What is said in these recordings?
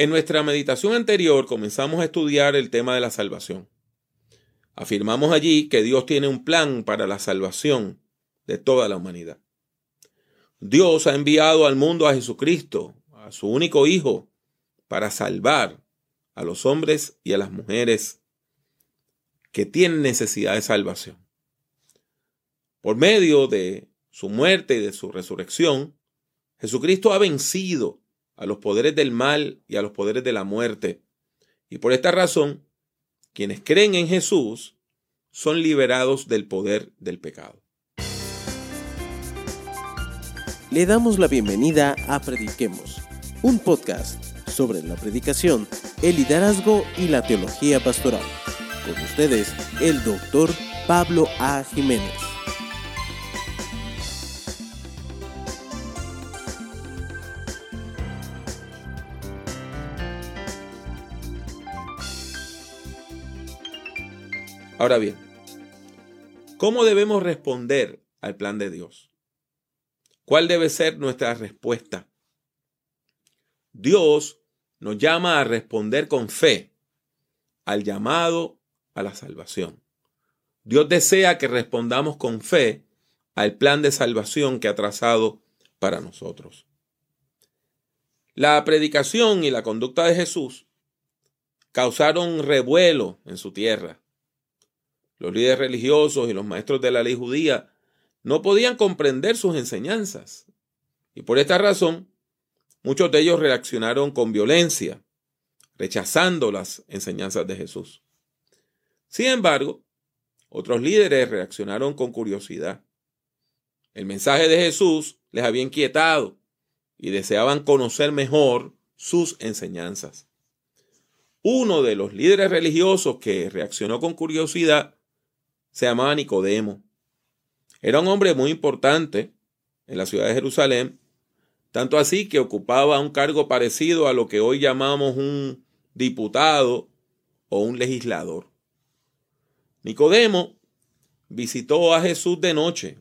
En nuestra meditación anterior comenzamos a estudiar el tema de la salvación. Afirmamos allí que Dios tiene un plan para la salvación de toda la humanidad. Dios ha enviado al mundo a Jesucristo, a su único Hijo, para salvar a los hombres y a las mujeres que tienen necesidad de salvación. Por medio de su muerte y de su resurrección, Jesucristo ha vencido a los poderes del mal y a los poderes de la muerte. Y por esta razón, quienes creen en Jesús son liberados del poder del pecado. Le damos la bienvenida a Prediquemos, un podcast sobre la predicación, el liderazgo y la teología pastoral. Con ustedes, el doctor Pablo A. Jiménez. Ahora bien, ¿cómo debemos responder al plan de Dios? ¿Cuál debe ser nuestra respuesta? Dios nos llama a responder con fe al llamado a la salvación. Dios desea que respondamos con fe al plan de salvación que ha trazado para nosotros. La predicación y la conducta de Jesús causaron revuelo en su tierra. Los líderes religiosos y los maestros de la ley judía no podían comprender sus enseñanzas. Y por esta razón, muchos de ellos reaccionaron con violencia, rechazando las enseñanzas de Jesús. Sin embargo, otros líderes reaccionaron con curiosidad. El mensaje de Jesús les había inquietado y deseaban conocer mejor sus enseñanzas. Uno de los líderes religiosos que reaccionó con curiosidad se llamaba Nicodemo. Era un hombre muy importante en la ciudad de Jerusalén, tanto así que ocupaba un cargo parecido a lo que hoy llamamos un diputado o un legislador. Nicodemo visitó a Jesús de noche,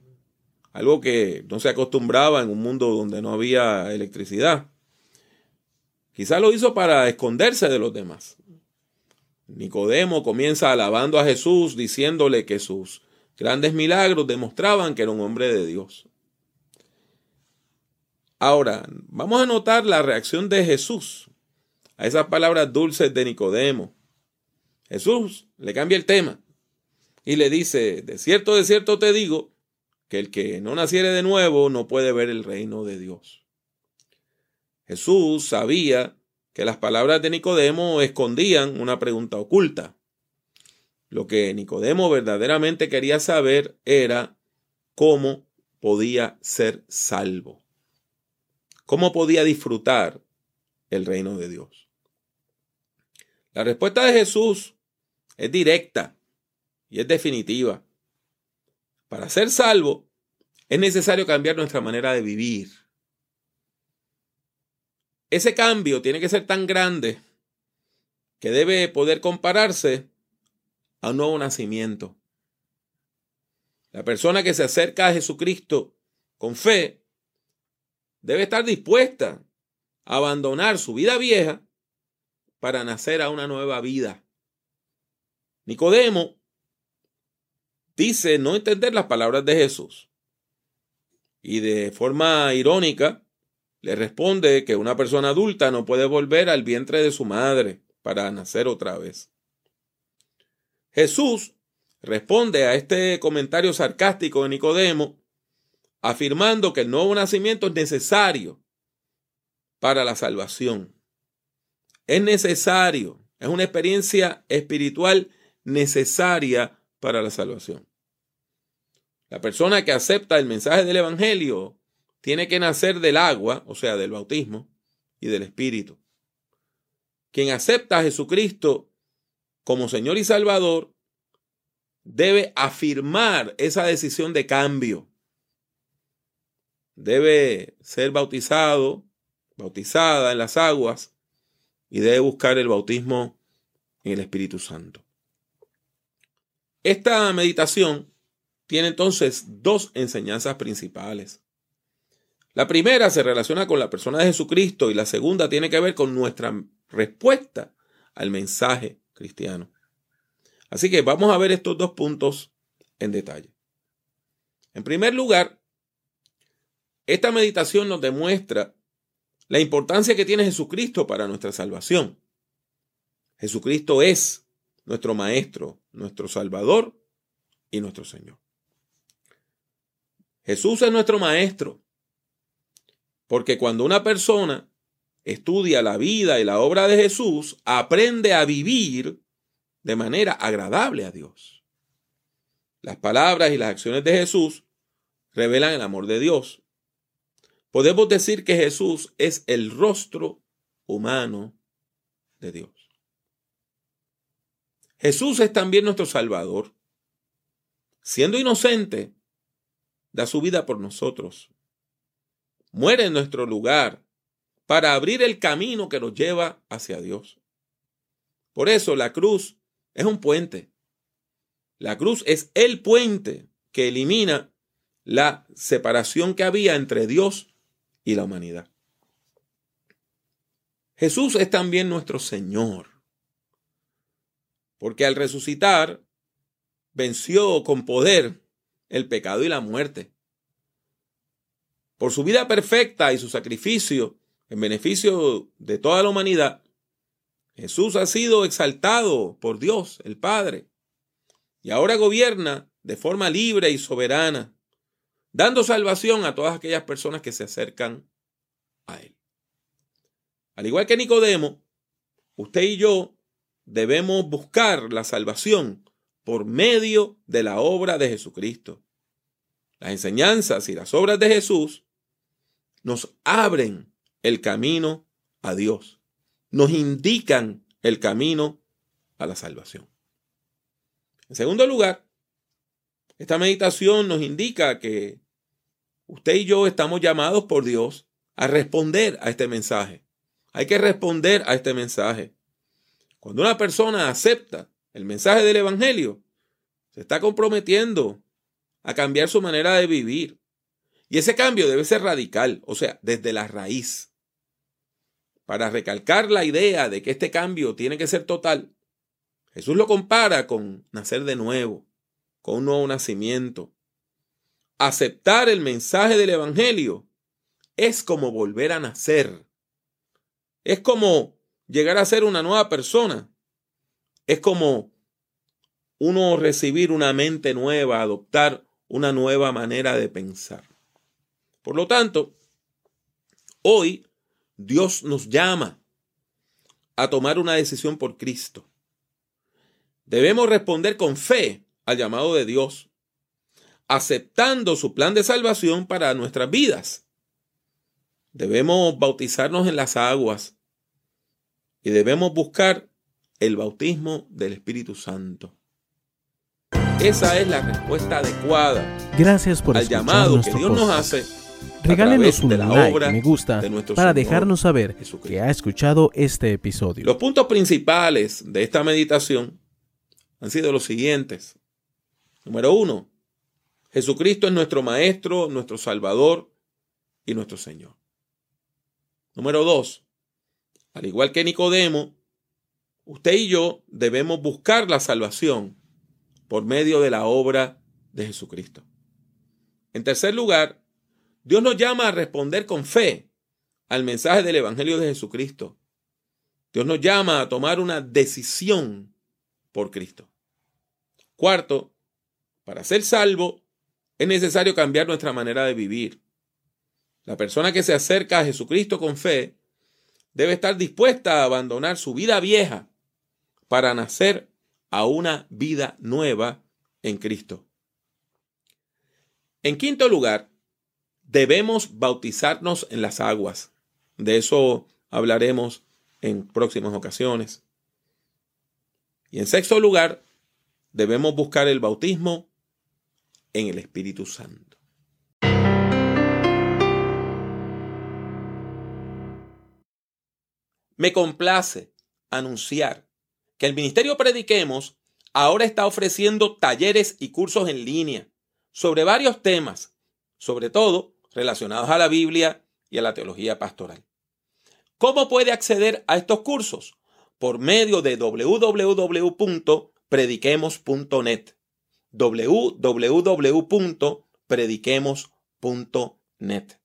algo que no se acostumbraba en un mundo donde no había electricidad. Quizá lo hizo para esconderse de los demás. Nicodemo comienza alabando a Jesús, diciéndole que sus grandes milagros demostraban que era un hombre de Dios. Ahora, vamos a notar la reacción de Jesús a esas palabras dulces de Nicodemo. Jesús le cambia el tema y le dice, de cierto, de cierto te digo, que el que no naciere de nuevo no puede ver el reino de Dios. Jesús sabía que las palabras de Nicodemo escondían una pregunta oculta. Lo que Nicodemo verdaderamente quería saber era cómo podía ser salvo, cómo podía disfrutar el reino de Dios. La respuesta de Jesús es directa y es definitiva. Para ser salvo es necesario cambiar nuestra manera de vivir. Ese cambio tiene que ser tan grande que debe poder compararse a un nuevo nacimiento. La persona que se acerca a Jesucristo con fe debe estar dispuesta a abandonar su vida vieja para nacer a una nueva vida. Nicodemo dice no entender las palabras de Jesús. Y de forma irónica, le responde que una persona adulta no puede volver al vientre de su madre para nacer otra vez. Jesús responde a este comentario sarcástico de Nicodemo afirmando que el nuevo nacimiento es necesario para la salvación. Es necesario, es una experiencia espiritual necesaria para la salvación. La persona que acepta el mensaje del Evangelio tiene que nacer del agua, o sea, del bautismo, y del Espíritu. Quien acepta a Jesucristo como Señor y Salvador debe afirmar esa decisión de cambio. Debe ser bautizado, bautizada en las aguas, y debe buscar el bautismo en el Espíritu Santo. Esta meditación tiene entonces dos enseñanzas principales. La primera se relaciona con la persona de Jesucristo y la segunda tiene que ver con nuestra respuesta al mensaje cristiano. Así que vamos a ver estos dos puntos en detalle. En primer lugar, esta meditación nos demuestra la importancia que tiene Jesucristo para nuestra salvación. Jesucristo es nuestro Maestro, nuestro Salvador y nuestro Señor. Jesús es nuestro Maestro, porque cuando una persona estudia la vida y la obra de Jesús, aprende a vivir de manera agradable a Dios. Las palabras y las acciones de Jesús revelan el amor de Dios. Podemos decir que Jesús es el rostro humano de Dios. Jesús es también nuestro Salvador. Siendo inocente, da su vida por nosotros. Muere en nuestro lugar para abrir el camino que nos lleva hacia Dios. Por eso la cruz es un puente. La cruz es el puente que elimina la separación que había entre Dios y la humanidad. Jesús es también nuestro Señor, porque al resucitar venció con poder el pecado y la muerte. Por su vida perfecta y su sacrificio en beneficio de toda la humanidad, Jesús ha sido exaltado por Dios, el Padre, y ahora gobierna de forma libre y soberana, dando salvación a todas aquellas personas que se acercan a Él. Al igual que Nicodemo, usted y yo debemos buscar la salvación por medio de la obra de Jesucristo. Las enseñanzas y las obras de Jesús nos abren el camino a Dios nos indican el camino a la salvación. En segundo lugar, esta meditación nos indica que usted y yo estamos llamados por Dios a responder a este mensaje. Hay que responder a este mensaje. Cuando una persona acepta el mensaje del Evangelio, se está comprometiendo a cambiar su manera de vivir. Y ese cambio debe ser radical, o sea, desde la raíz. Para recalcar la idea de que este cambio tiene que ser total, Jesús lo compara con nacer de nuevo, con un nuevo nacimiento. Aceptar el mensaje del Evangelio es como volver a nacer. Es como llegar a ser una nueva persona. Es como uno recibir una mente nueva, adoptar una nueva manera de pensar. Por lo tanto, hoy Dios nos llama a tomar una decisión por Cristo. Debemos responder con fe al llamado de Dios, aceptando su plan de salvación para nuestras vidas. Debemos bautizarnos en las aguas y debemos buscar el bautismo del Espíritu Santo. Esa es la respuesta adecuada Gracias por al llamado que Dios nos hace Regálenos un like, me gusta, para dejarnos saber que ha escuchado este episodio. Los puntos principales de esta meditación han sido los siguientes. Número uno, Jesucristo es nuestro Maestro, nuestro Salvador y nuestro Señor. Número dos, al igual que Nicodemo, usted y yo debemos buscar la salvación por medio de la obra de Jesucristo. En tercer lugar, Dios nos llama a responder con fe al mensaje del Evangelio de Jesucristo. Dios nos llama a tomar una decisión por Cristo. Cuarto, para ser salvo es necesario cambiar nuestra manera de vivir. La persona que se acerca a Jesucristo con fe debe estar dispuesta a abandonar su vida vieja para nacer a una vida nueva en Cristo. En quinto lugar, debemos bautizarnos en las aguas. De eso hablaremos en próximas ocasiones. Y en sexto lugar, debemos buscar el bautismo en el Espíritu Santo. Me complace anunciar que el Ministerio Prediquemos ahora está ofreciendo talleres y cursos en línea sobre varios temas, sobre todo relacionados a la Biblia y a la teología pastoral. ¿Cómo puede acceder a estos cursos? Por medio de www.prediquemos.net. www.prediquemos.net.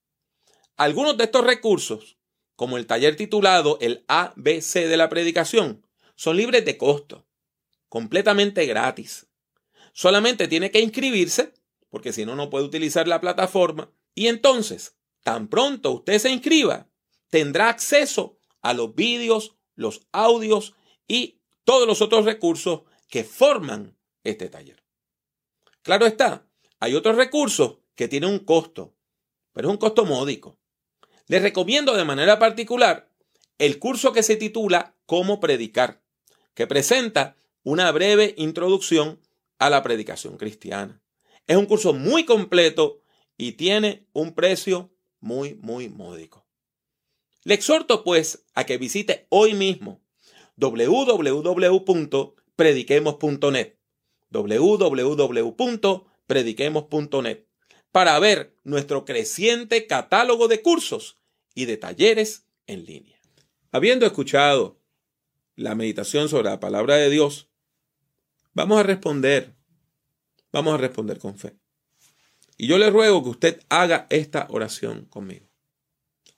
Algunos de estos recursos, como el taller titulado El ABC de la predicación, son libres de costo, completamente gratis. Solamente tiene que inscribirse, porque si no, no puede utilizar la plataforma. Y entonces, tan pronto usted se inscriba, tendrá acceso a los vídeos, los audios y todos los otros recursos que forman este taller. Claro está, hay otros recursos que tienen un costo, pero es un costo módico. Les recomiendo de manera particular el curso que se titula Cómo predicar, que presenta una breve introducción a la predicación cristiana. Es un curso muy completo y tiene un precio muy, muy módico. Le exhorto pues a que visite hoy mismo www.prediquemos.net www.prediquemos.net para ver nuestro creciente catálogo de cursos y de talleres en línea. Habiendo escuchado la meditación sobre la palabra de Dios, vamos a responder, vamos a responder con fe. Y yo le ruego que usted haga esta oración conmigo.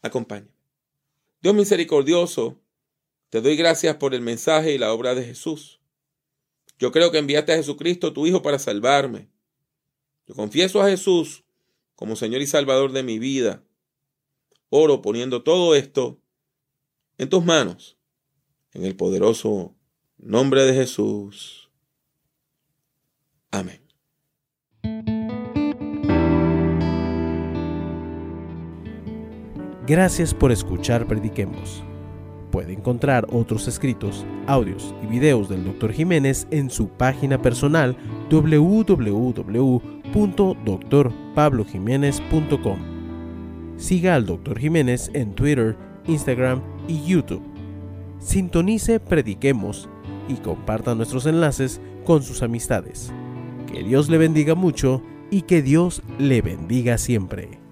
Acompáñame. Dios misericordioso, te doy gracias por el mensaje y la obra de Jesús. Yo creo que enviaste a Jesucristo, tu Hijo, para salvarme. Yo confieso a Jesús como Señor y Salvador de mi vida. Oro poniendo todo esto en tus manos, en el poderoso nombre de Jesús. Amén. Gracias por escuchar Prediquemos. Puede encontrar otros escritos, audios y videos del Dr. Jiménez en su página personal www.drpablojiménez.com. Siga al Dr. Jiménez en Twitter, Instagram y YouTube. Sintonice Prediquemos y comparta nuestros enlaces con sus amistades. Que Dios le bendiga mucho y que Dios le bendiga siempre.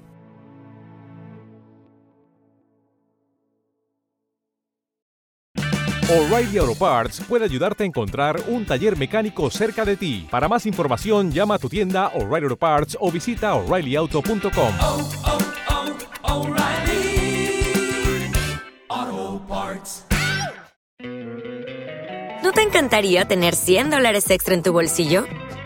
O'Reilly Auto Parts puede ayudarte a encontrar un taller mecánico cerca de ti. Para más información, llama a tu tienda O'Reilly Auto Parts o visita oreillyauto.com. oh, oh, O'Reilly Auto Parts. ¿No te encantaría tener 100 dólares extra en tu bolsillo?